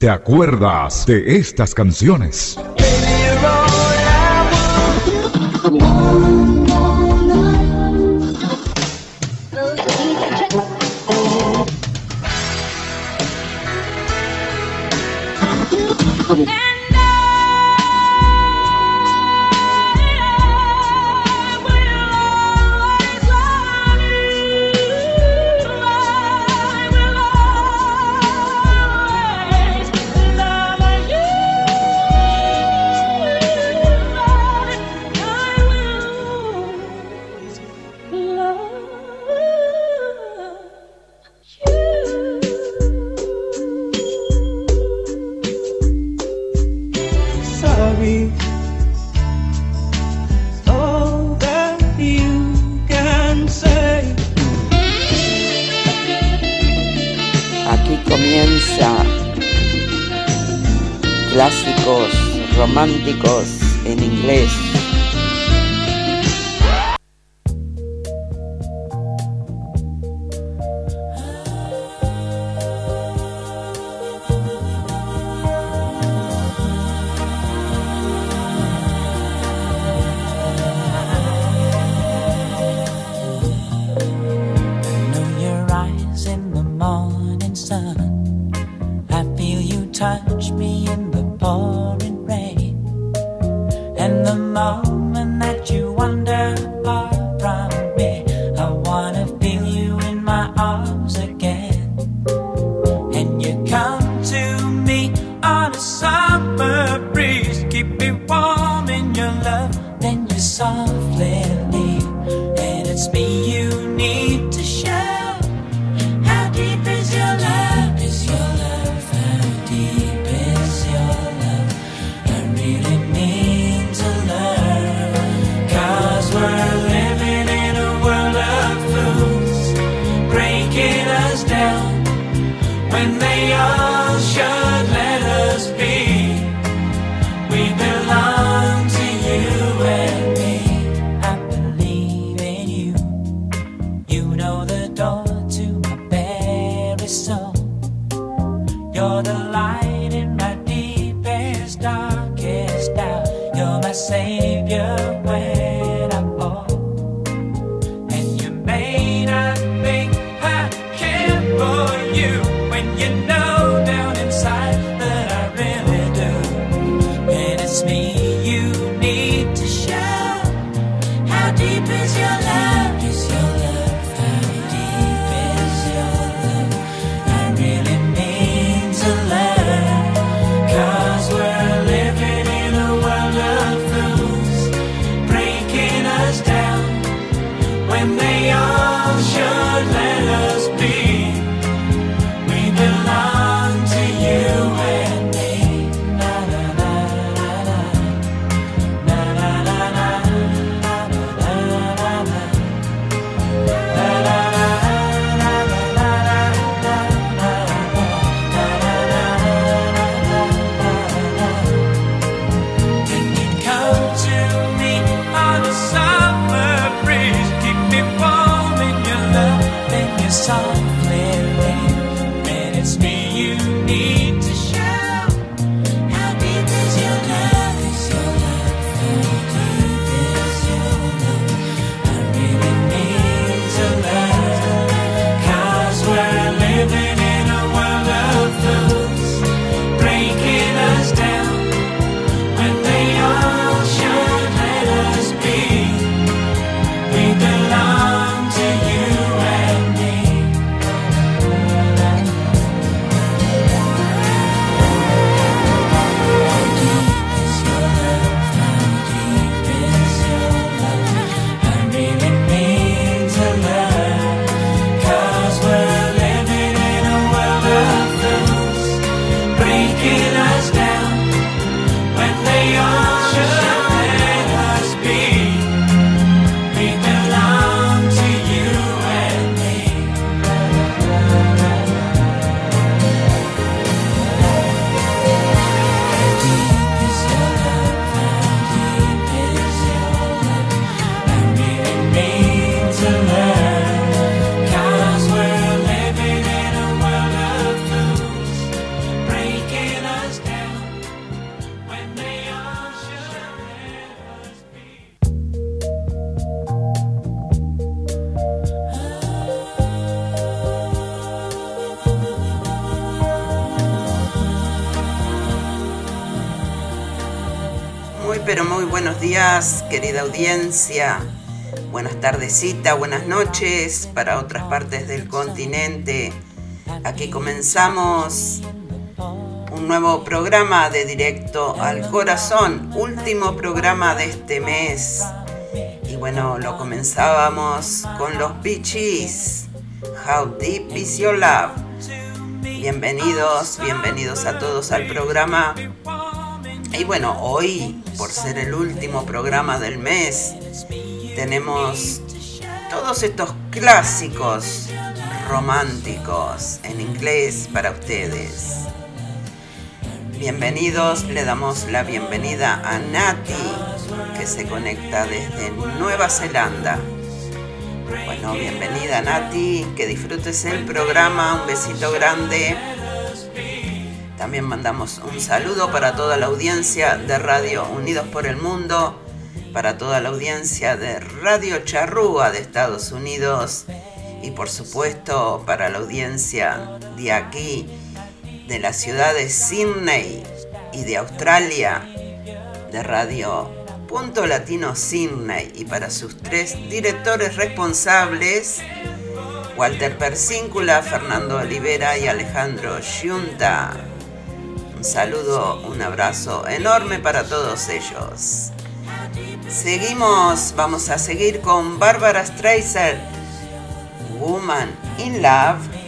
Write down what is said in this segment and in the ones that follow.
¿Te acuerdas de estas canciones? Querida audiencia. Buenas tardecita, buenas noches para otras partes del continente. Aquí comenzamos un nuevo programa de Directo al Corazón, último programa de este mes. Y bueno, lo comenzábamos con los Beaches. How Deep Is Your Love. Bienvenidos, bienvenidos a todos al programa. Y bueno, hoy, por ser el último programa del mes, tenemos todos estos clásicos románticos en inglés para ustedes. Bienvenidos, le damos la bienvenida a Nati, que se conecta desde Nueva Zelanda. Bueno, bienvenida Nati, que disfrutes el programa, un besito grande. También mandamos un saludo para toda la audiencia de Radio Unidos por el Mundo, para toda la audiencia de Radio Charrúa de Estados Unidos y por supuesto para la audiencia de aquí, de la ciudad de Sydney y de Australia, de Radio Punto Latino Sydney y para sus tres directores responsables, Walter Persíncula, Fernando Olivera y Alejandro Giunta. Un saludo, un abrazo enorme para todos ellos. Seguimos, vamos a seguir con Barbara Streisand, Woman in Love.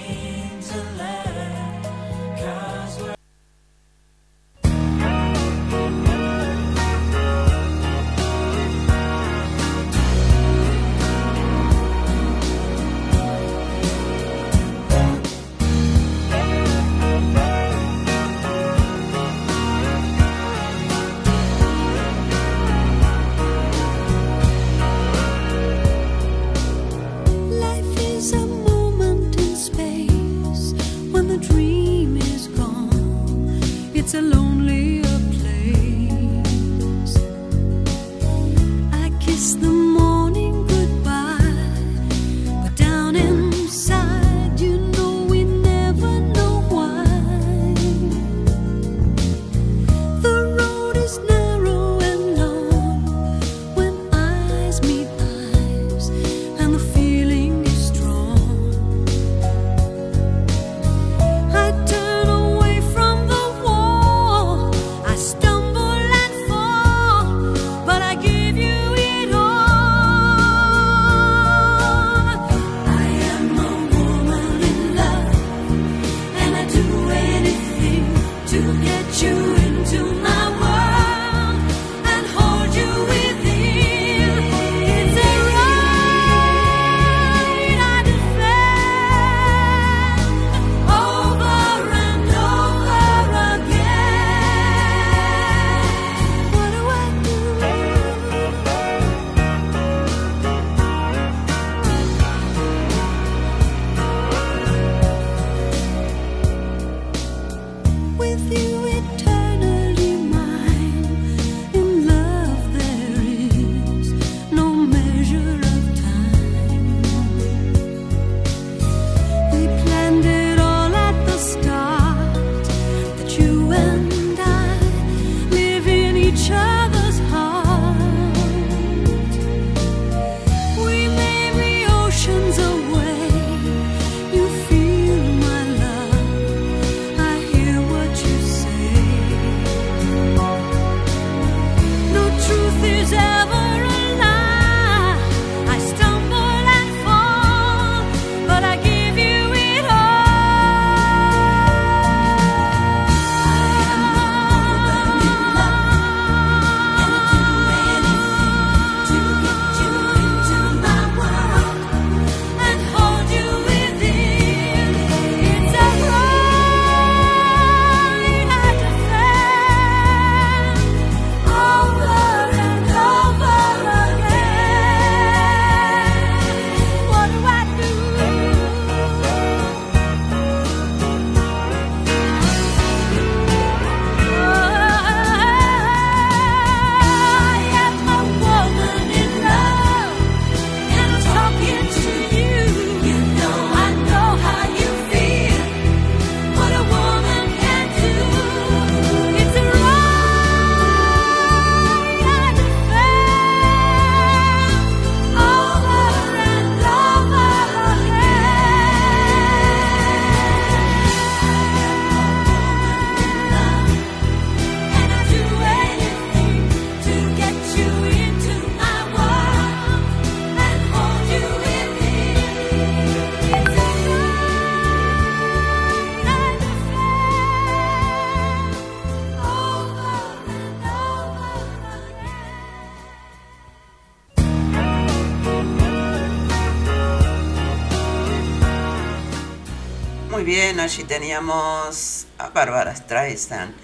Allí teníamos a Barbara Streisand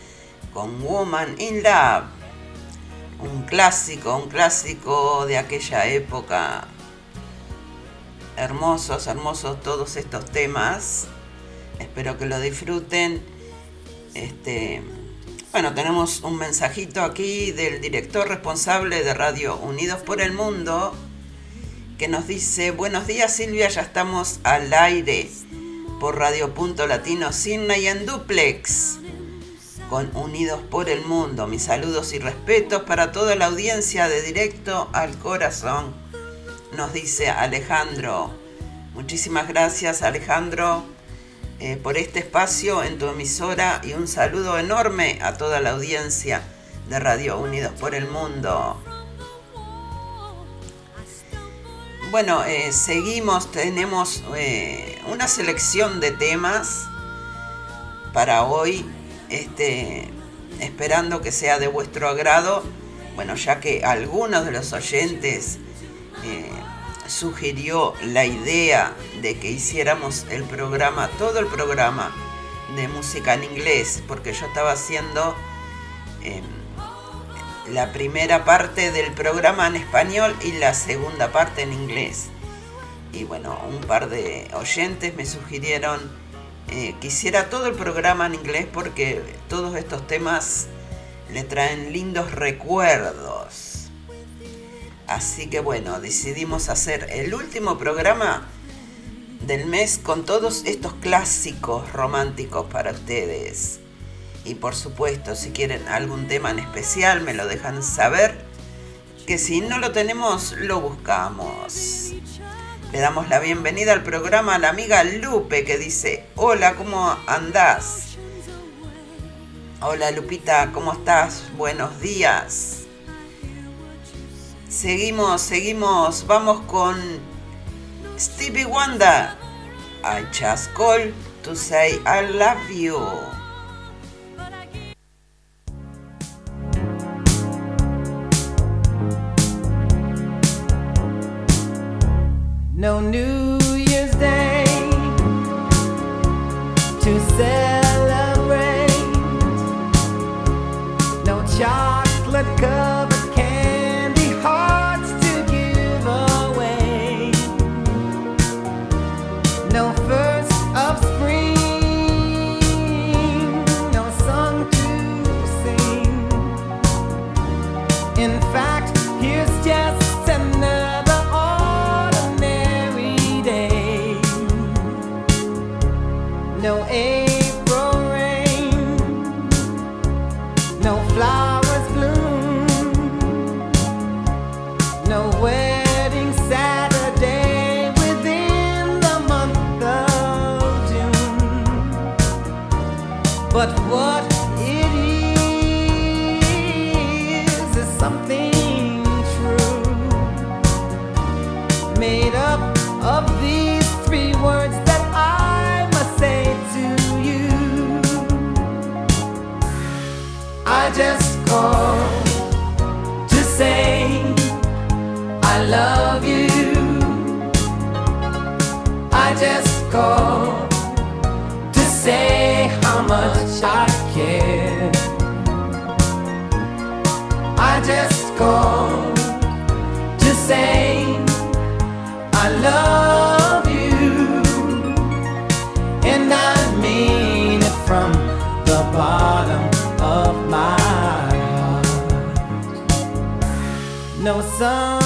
con Woman in Love. Un clásico, un clásico de aquella época. Hermosos, hermosos todos estos temas. Espero que lo disfruten. Este, bueno, tenemos un mensajito aquí del director responsable de Radio Unidos por el Mundo que nos dice, buenos días Silvia, ya estamos al aire por Radio Punto Latino Sydney en Duplex con Unidos por el Mundo. Mis saludos y respetos para toda la audiencia de Directo al Corazón, nos dice Alejandro. Muchísimas gracias Alejandro eh, por este espacio en tu emisora y un saludo enorme a toda la audiencia de Radio Unidos por el Mundo. Bueno, eh, seguimos, tenemos eh, una selección de temas para hoy, este, esperando que sea de vuestro agrado. Bueno, ya que algunos de los oyentes sugirió la idea de que hiciéramos el programa, todo el programa de música en inglés, porque yo estaba haciendo em, la primera parte del programa en español y la segunda parte en inglés. Y bueno, un par de oyentes me sugirieron eh, que hiciera todo el programa en inglés porque todos estos temas le traen lindos recuerdos Así que bueno, decidimos hacer el último programa del mes con todos estos clásicos románticos para ustedes. Y por supuesto, si quieren algún tema en especial, me lo dejan saber. Que si no lo tenemos, lo buscamos. Le damos la bienvenida al programa a la amiga Lupe que dice, hola, ¿cómo andás? Hola Lupita, ¿cómo estás? Buenos días. Seguimos, seguimos. Vamos con Stevie Wonder. I just call to say I love you. No New Year's Day to celebrate. from the bottom of my heart. No, song.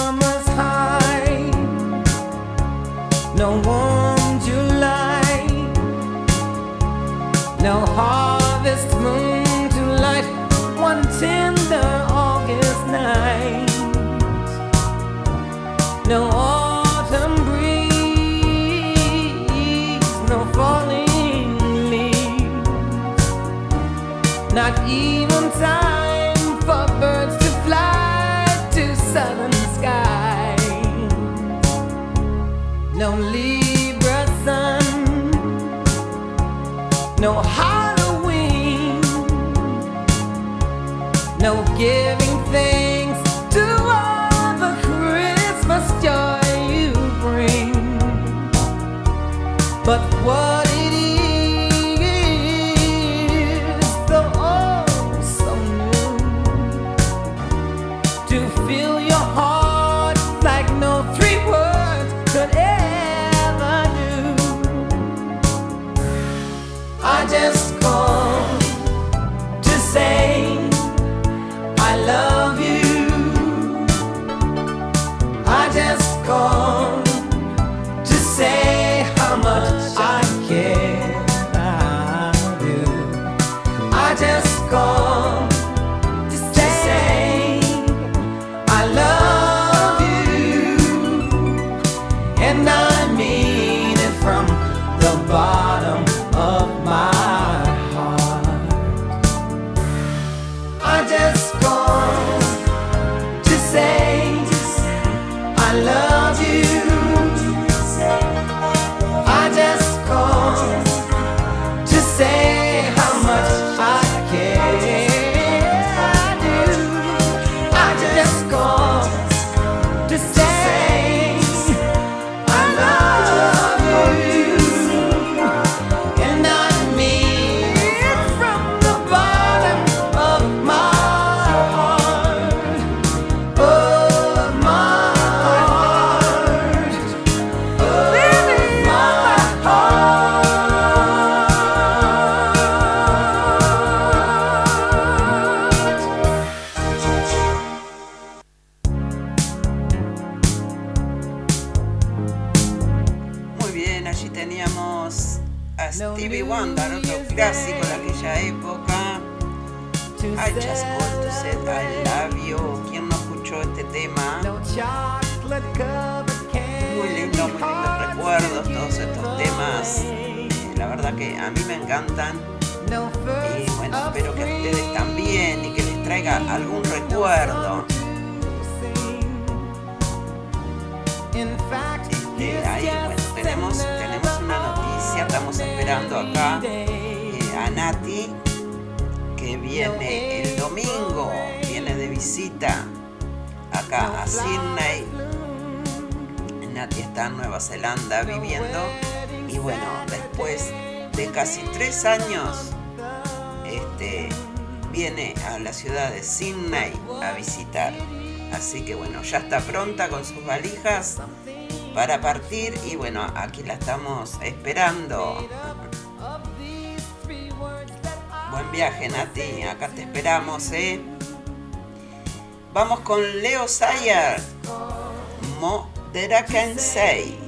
know how. Así que bueno, ya está pronta con sus valijas para partir y bueno, aquí la estamos esperando. Buen viaje Nati, acá te esperamos, ¿eh? Vamos con Leo Sayer, Modera Kensei.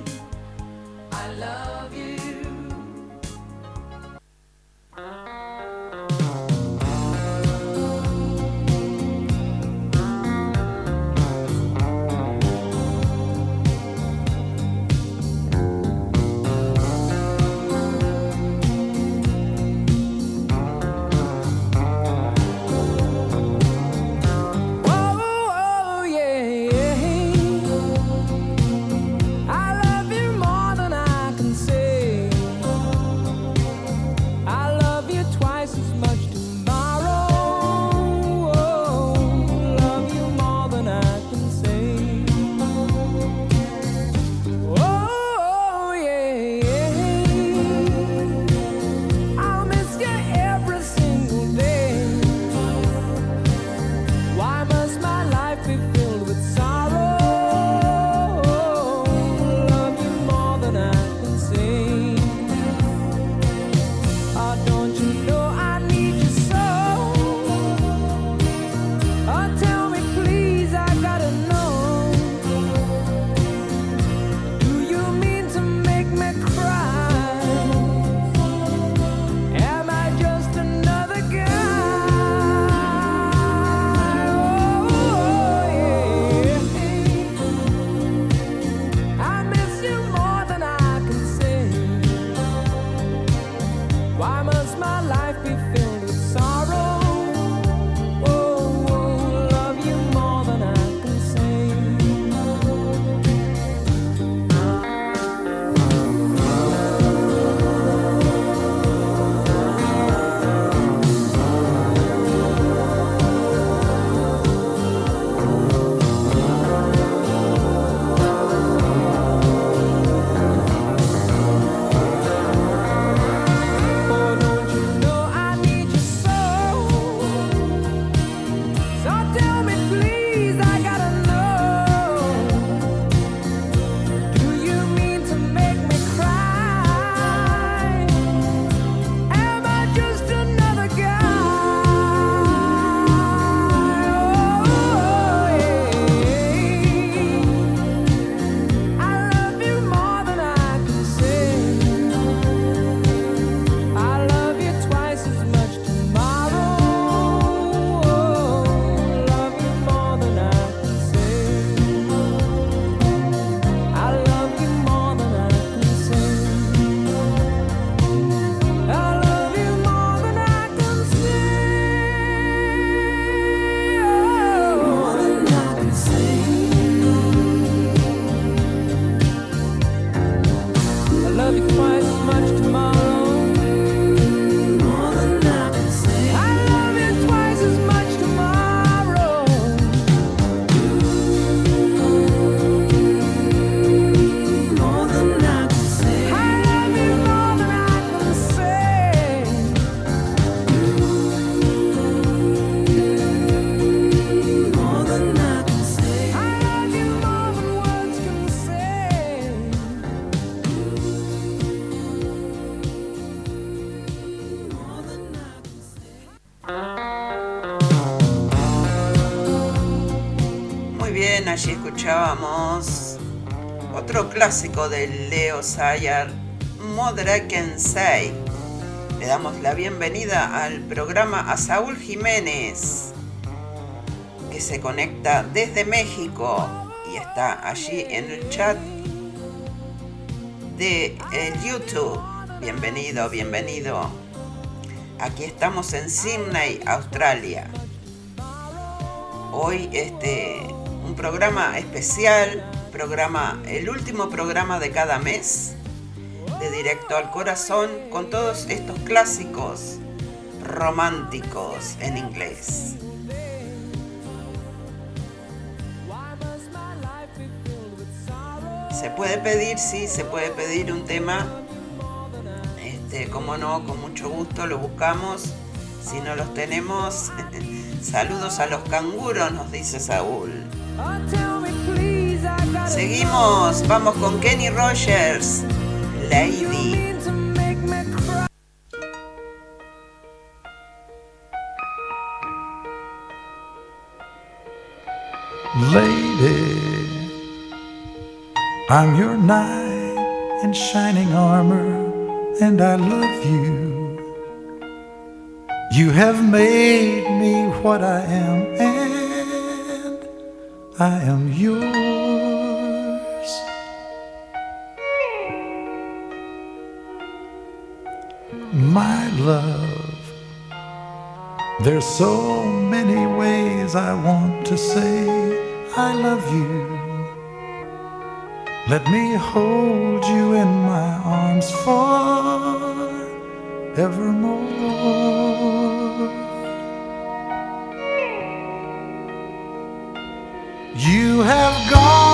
Clásico de Leo Sayer, Mother I Can Say. Le damos la bienvenida al programa a Saúl Jiménez, que se conecta desde México y está allí en el chat de YouTube. Bienvenido, bienvenido. Aquí estamos en Sydney, Australia. Hoy este un programa especial, programa el último programa de cada mes de Directo al Corazón con todos estos clásicos románticos en inglés. Se puede pedir, sí, se puede pedir un tema. Este, como no, con mucho gusto lo buscamos. Si no los tenemos, saludos a los canguros, nos dice Saúl. Seguimos, vamos con Kenny Rogers, Lady. Lady, I'm your knight in shining armor, and I love you. You have made me what I am, and I am yours. My love, there's so many ways I want to say I love you. Let me hold you in my arms forevermore. You have gone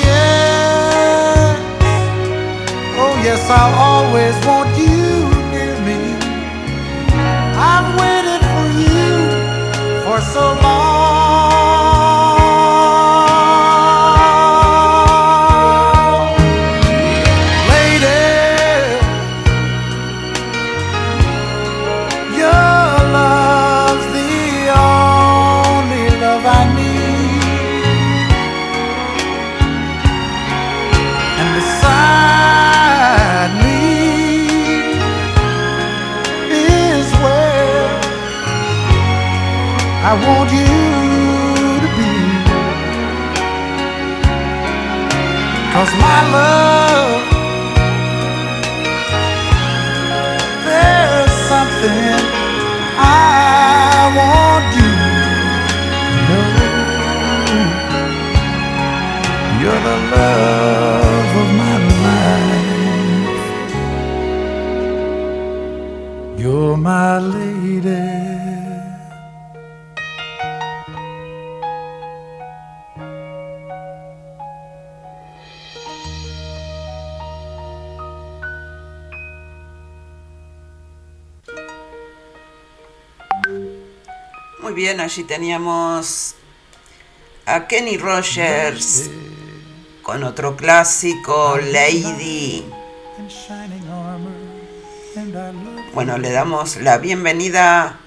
yes, I'll always want you near me. I've waited for you for so long. Allí teníamos a Kenny Rogers con otro clásico, Lady. Bueno, le damos la bienvenida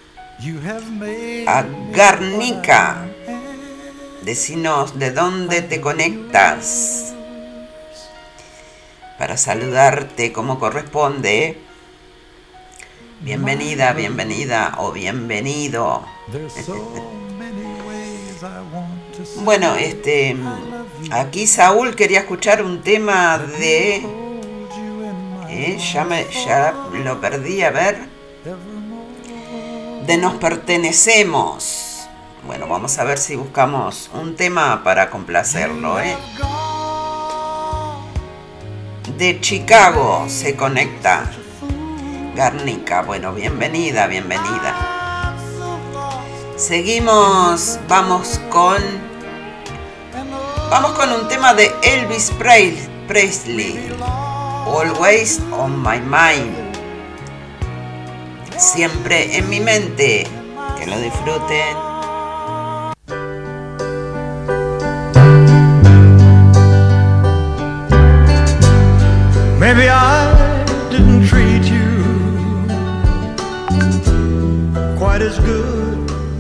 a Garnica. Decinos de dónde te conectas para saludarte como corresponde. Bienvenida, bienvenida o bienvenido. Bueno, este, aquí Saúl quería escuchar un tema de, eh, ya, me- ya lo perdí, a ver, de Nos pertenecemos. Bueno, vamos a ver si buscamos un tema para complacerlo, ¿eh? De Chicago se conecta. Garnica, bueno, bienvenida, bienvenida. Seguimos, vamos con. Vamos con un tema de Elvis Pre- Presley. Always on my mind. Siempre en mi mente. Que lo disfruten. Maybe I didn't treat you quite as good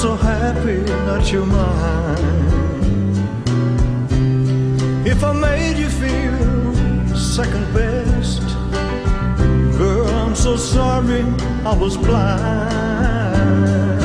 So happy that you're mine. If I made you feel second best, girl, I'm so sorry I was blind.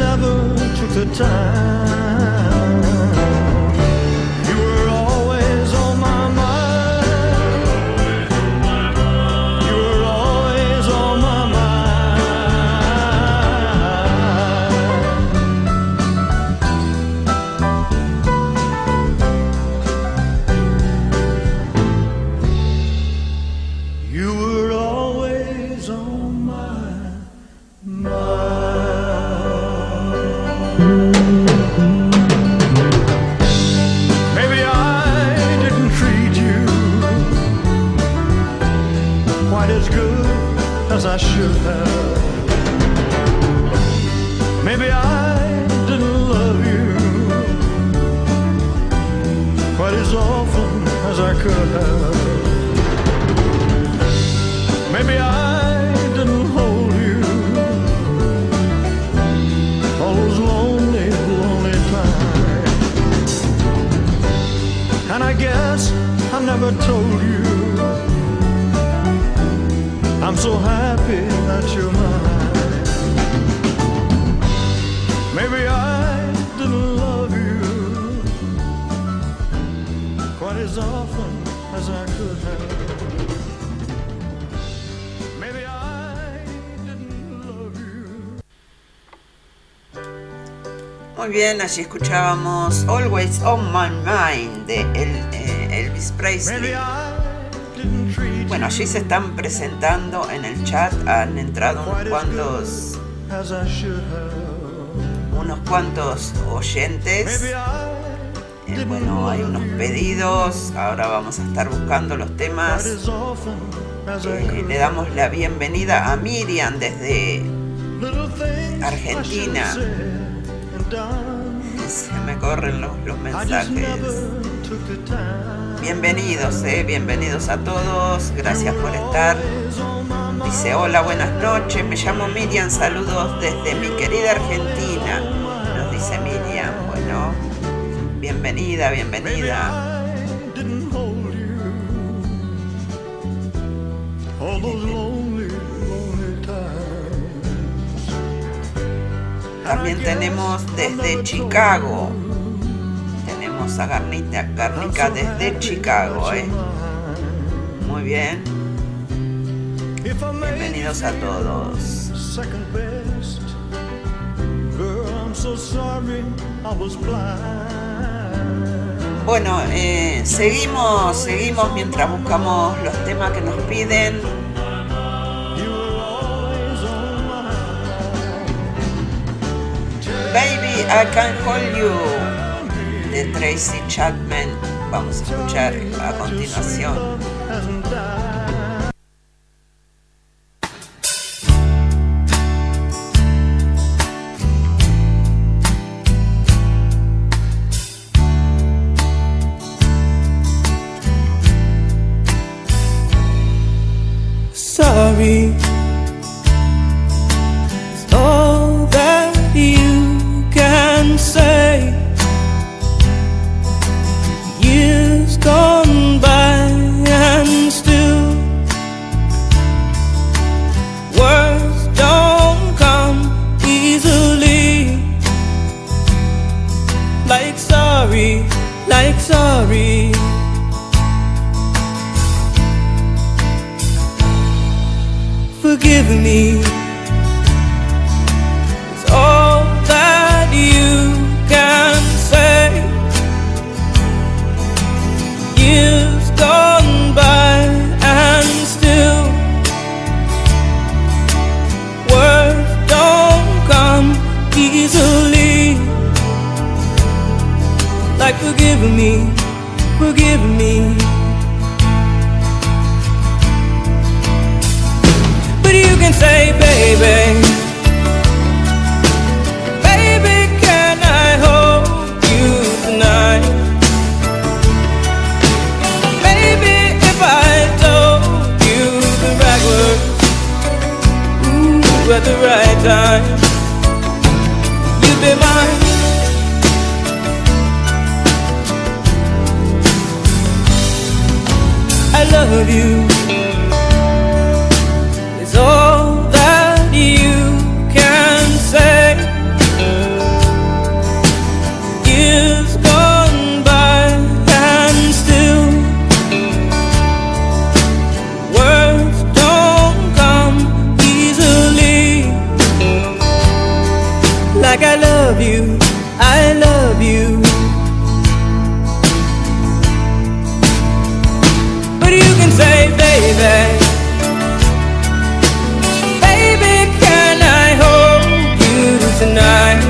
Never took the time. Guess I never told you I'm so happy that you're mine. Maybe I didn't love you quite as often as I could have. Maybe I didn't love you. Muy bien, allí escuchábamos Always on My Mind de el- eh, Elvis Presley. Bueno, allí se están presentando en el chat, han entrado unos cuantos, unos cuantos oyentes. Eh, bueno, hay unos pedidos, ahora vamos a estar buscando los temas. Eh, le damos la bienvenida a Miriam desde Argentina. Se me corren los, los mensajes. Bienvenidos, eh, bienvenidos a todos. Gracias por estar. Dice, hola, buenas noches. Me llamo Miriam. Saludos desde mi querida Argentina. Nos dice Miriam. Bueno, bienvenida, bienvenida. También tenemos desde Chicago. Tenemos a Garnita, desde Chicago, eh. Muy bien. Bienvenidos a todos. Bueno, eh, seguimos, seguimos mientras buscamos los temas que nos piden. Baby, I Can Hold You Tracy Chapman. Vamos a escuchar a continuación. Baby. Baby, can I hold you tonight?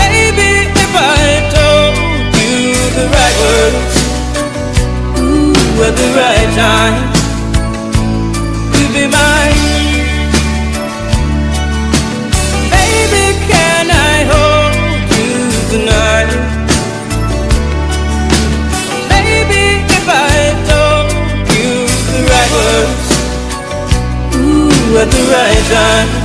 Baby, if I told you the right words, ooh, at the right time, at the right time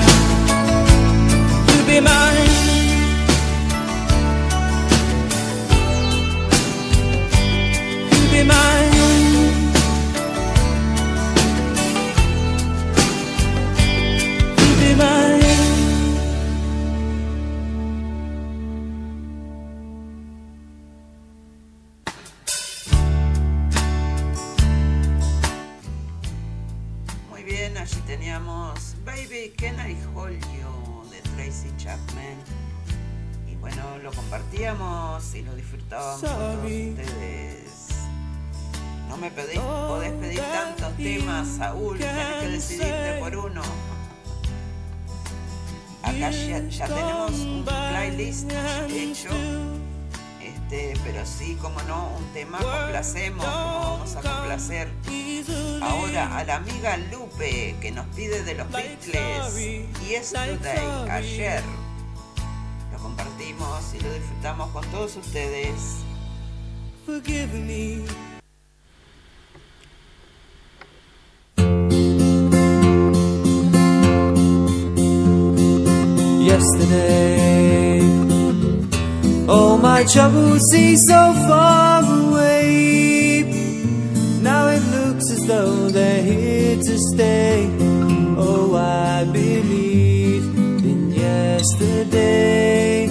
Yesterday.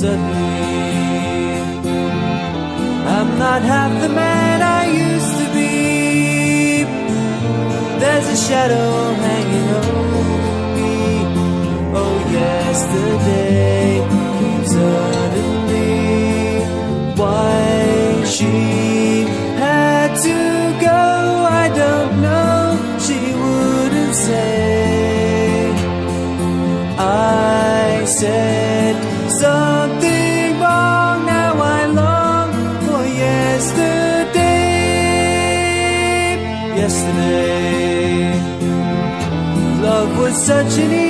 Suddenly, I'm not half the man I used to be. There's a shadow hanging over me. Oh, yesterday. ah 你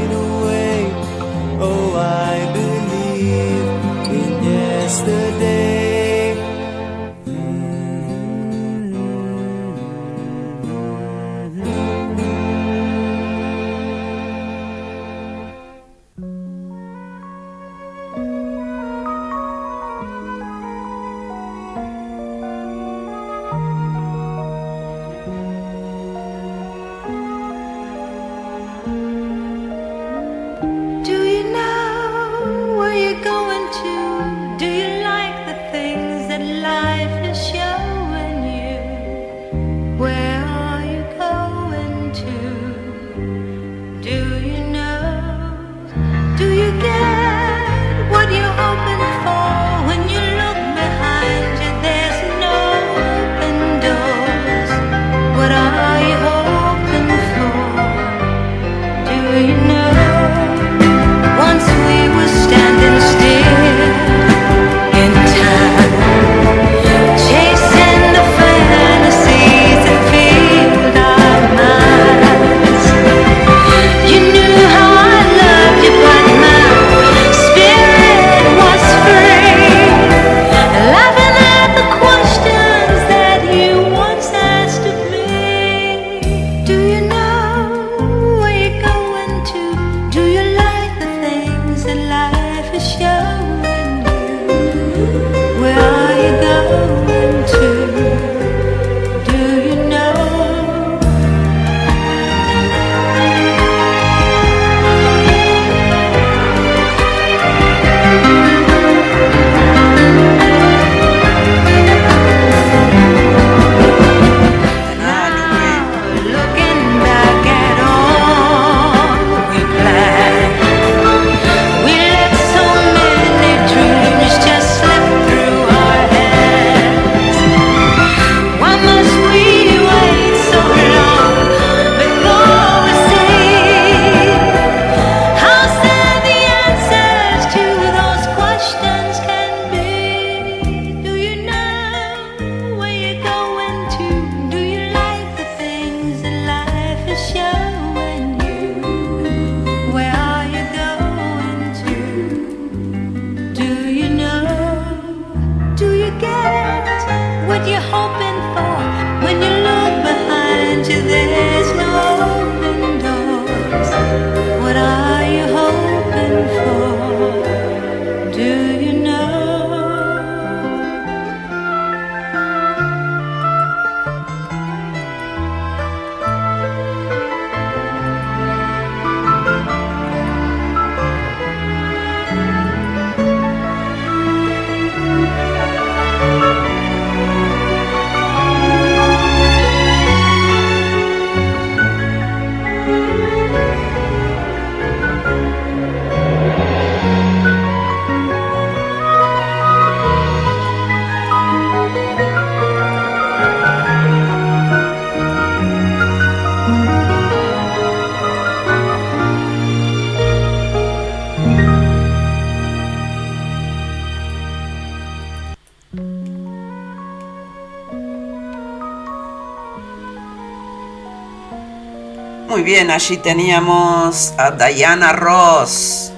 Muy bien, allí teníamos a Diana Ross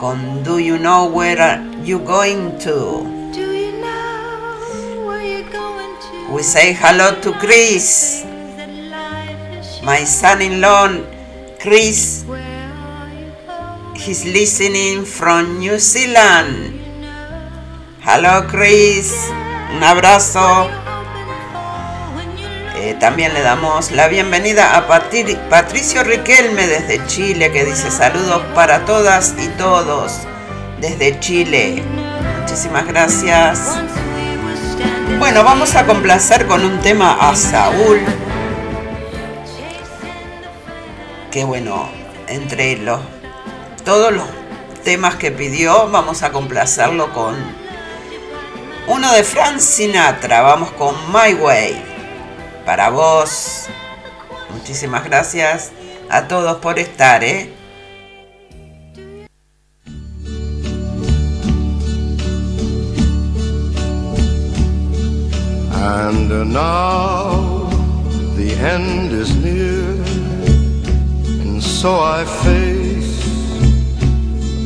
con Do You Know Where Are You Going To? Do you know where you're going to? We say hello to Chris, That life is my son-in-law Chris. Where are you going? He's listening from New Zealand. Hello Chris, un abrazo. También le damos la bienvenida a Patri- Patricio Riquelme desde Chile que dice saludos para todas y todos desde Chile. Muchísimas gracias. Bueno, vamos a complacer con un tema a Saúl, que bueno, entre los todos los temas que pidió, vamos a complacerlo con uno de Frank Sinatra, vamos con My Way. Para vos, muchísimas gracias a todos por estar, ¿eh? And now the end is near, and so I face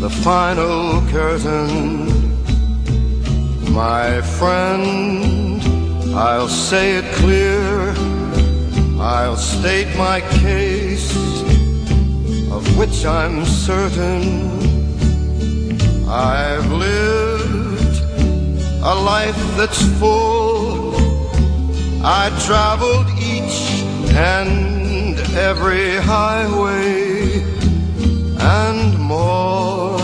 the final curtain. My friend, I'll say it clear, I'll state my case, of which I'm certain. I've lived a life that's full. I traveled each and every highway and more,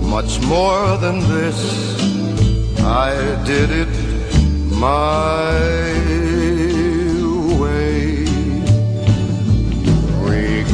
much more than this. I did it my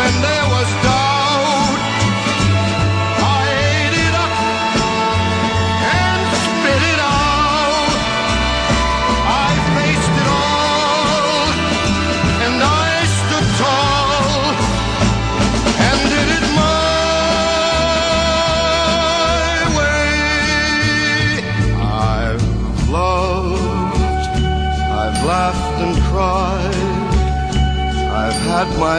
When there was doubt, I ate it up and spit it out. I faced it all and I stood tall and did it my way. I've loved, I've laughed and cried. I've had my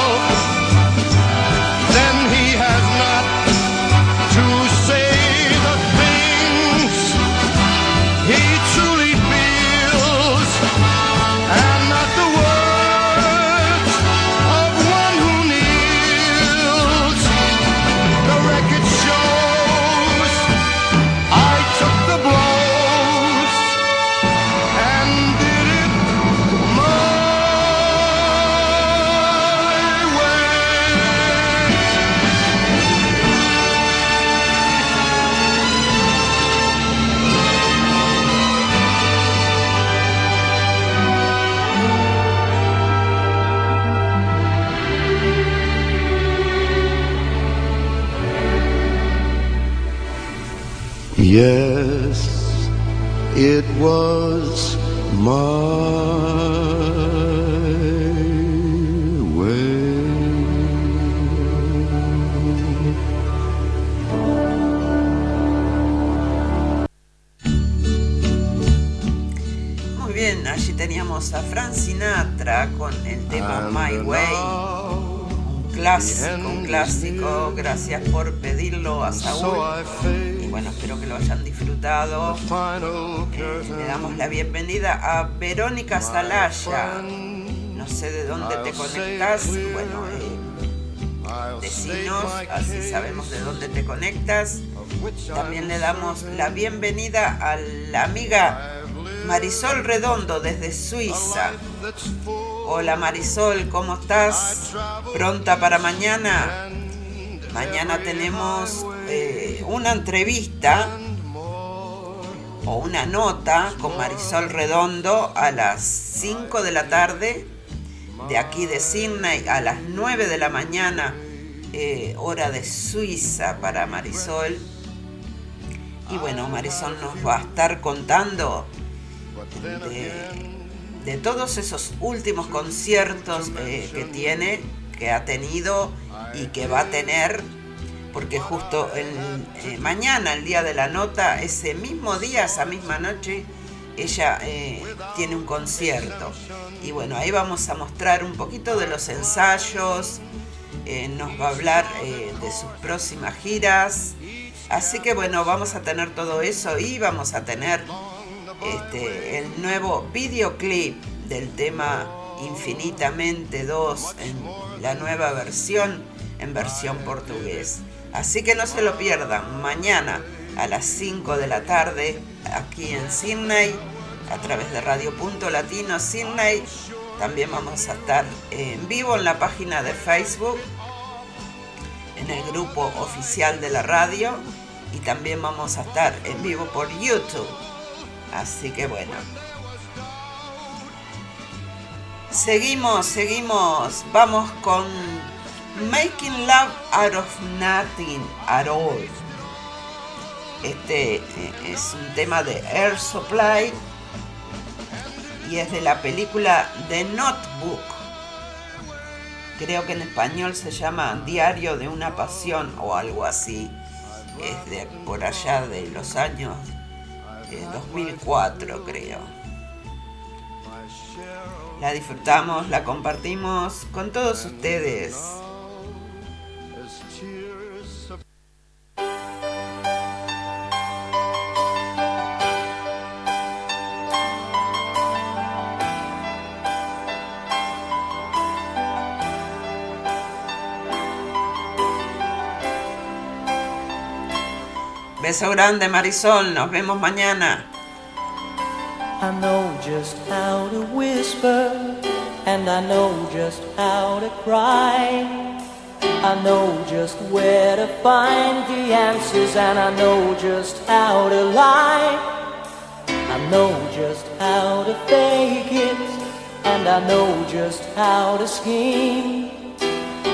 Yes, it was my way. Muy bien, allí teníamos a Frank Sinatra con el tema My Way. Clásico, un clásico. Gracias por pedirlo a Saúl. Bueno, espero que lo hayan disfrutado. Eh, le damos la bienvenida a Verónica Salaya. No sé de dónde te conectas. Bueno, eh, decinos, así sabemos de dónde te conectas. También le damos la bienvenida a la amiga Marisol Redondo desde Suiza. Hola Marisol, ¿cómo estás? ¿Pronta para mañana? Mañana tenemos una entrevista o una nota con Marisol Redondo a las 5 de la tarde de aquí de Sydney a las 9 de la mañana, eh, hora de Suiza para Marisol. Y bueno, Marisol nos va a estar contando de, de todos esos últimos conciertos eh, que tiene, que ha tenido y que va a tener, porque justo eh, mañana, el día de la nota, ese mismo día, esa misma noche, ella eh, tiene un concierto. Y bueno, ahí vamos a mostrar un poquito de los ensayos, eh, nos va a hablar de sus próximas giras. Así que bueno, vamos a tener todo eso y vamos a tener este, el nuevo videoclip del tema Infinitamente 2 en la nueva versión, en versión portugués. Así que no se lo pierdan, mañana a las 5 de la tarde aquí en Sydney, a través de Radio Punto Latino Sydney. También vamos a estar en vivo en la página de Facebook, en el grupo oficial de la radio y también vamos a estar en vivo por YouTube. Así que bueno. Seguimos, seguimos. Vamos con Making Love Out of Nothing at All. Este eh, es un tema de Air Supply y es de la película The Notebook. Creo que en español se llama Diario de una Pasión o algo así. Es de por allá de los años eh, 2004, creo. La disfrutamos, la compartimos con todos ustedes. Beso grande Marisol, nos vemos mañana. I know just how to whisper, and I know just how to cry. I know just where to find the answers, and I know just how to lie. I know just how to fake it, and I know just how to scheme.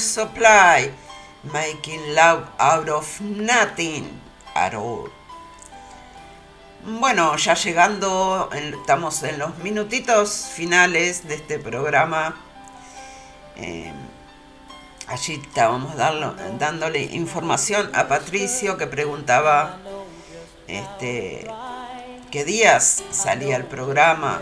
Supply, Making Love Out of Nothing at All. Bueno, ya llegando, estamos en los minutitos finales de este programa. Eh, allí estábamos dándole información a Patricio que preguntaba este, qué días salía el programa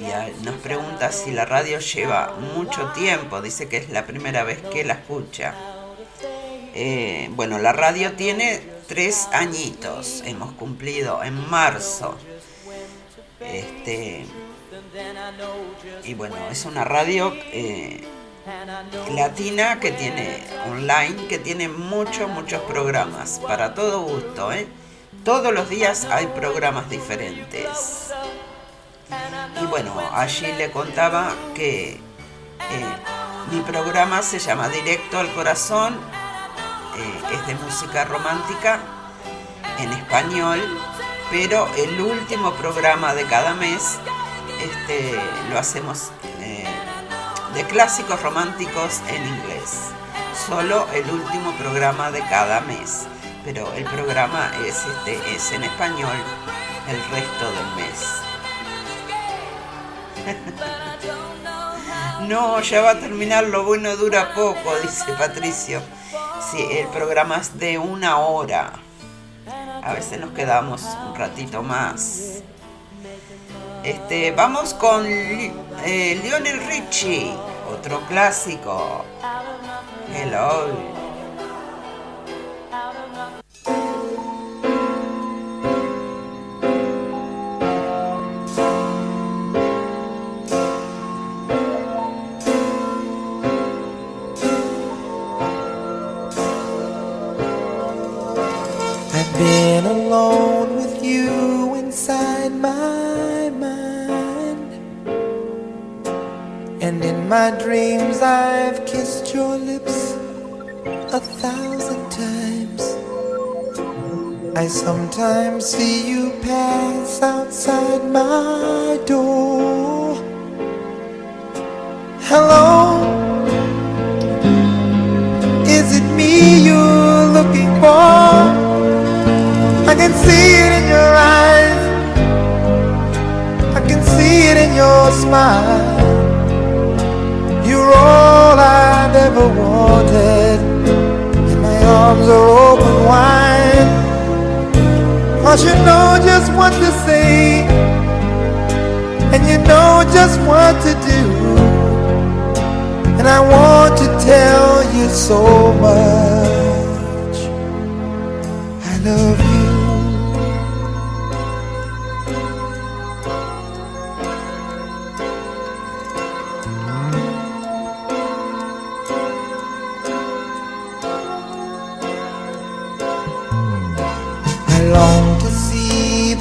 y nos pregunta si la radio lleva mucho tiempo, dice que es la primera vez que la escucha. Eh, bueno, la radio tiene tres añitos, hemos cumplido en marzo. Este, y bueno, es una radio eh, latina que tiene online, que tiene muchos, muchos programas, para todo gusto, ¿eh? Todos los días hay programas diferentes. Y bueno, allí le contaba que eh, mi programa se llama Directo al Corazón, eh, es de música romántica en español, pero el último programa de cada mes este, lo hacemos eh, de clásicos románticos en inglés. Solo el último programa de cada mes, pero el programa es, este, es en español el resto del mes. No, ya va a terminar, lo bueno dura poco, dice Patricio. Sí, el programa es de una hora. A veces nos quedamos un ratito más. Este, vamos con eh, Lionel Richie, otro clásico. Hello. Been alone with you inside my mind. And in my dreams, I've kissed your lips a thousand times. I sometimes see you pass outside my door. Hello, is it me you're looking for? I can see it in your eyes. I can see it in your smile. You're all I've ever wanted. And my arms are open wide. Cause you know just what to say. And you know just what to do. And I want to tell you so much. I love you.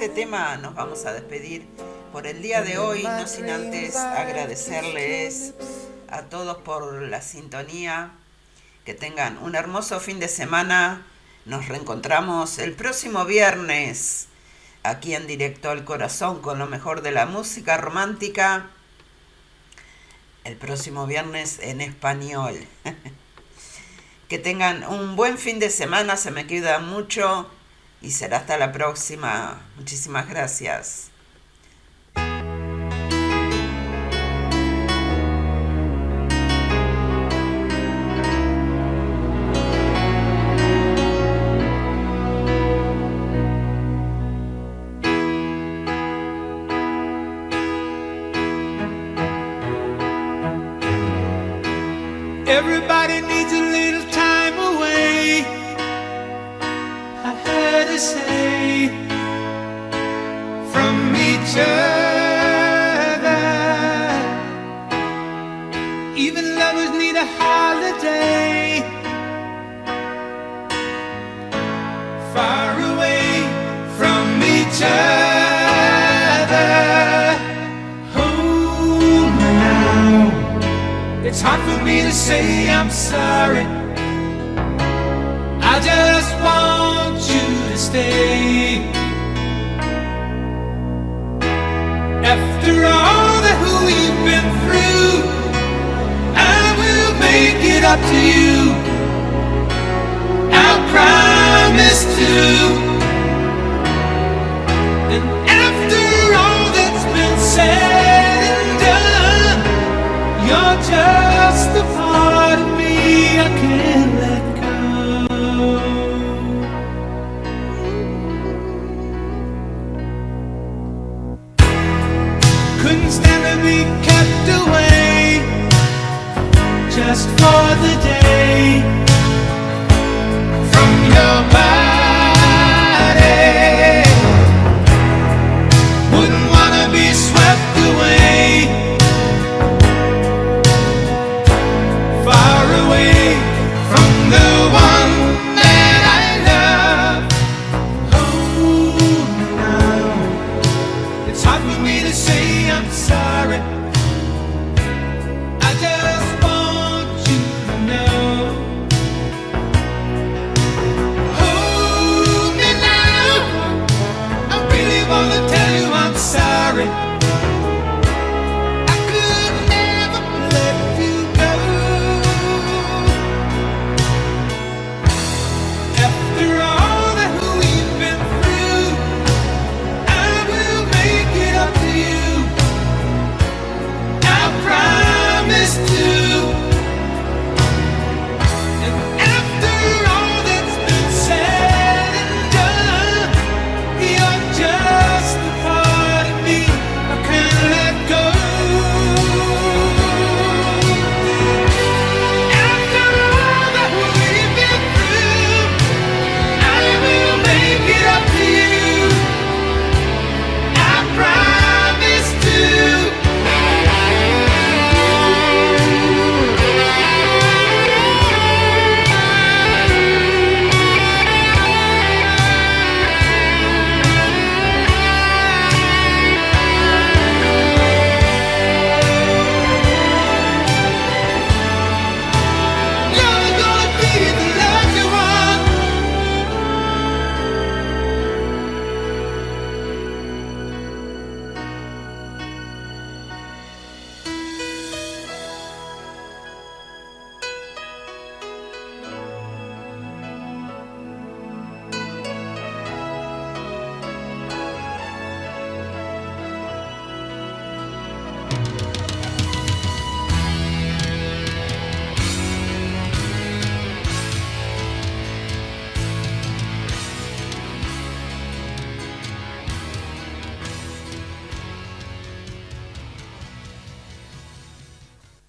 Ese tema nos vamos a despedir por el día de hoy, no sin antes agradecerles a todos por la sintonía. Que tengan un hermoso fin de semana. Nos reencontramos el próximo viernes aquí en directo al corazón con lo mejor de la música romántica. El próximo viernes en español. que tengan un buen fin de semana, se me queda mucho y será hasta la próxima. Muchísimas gracias.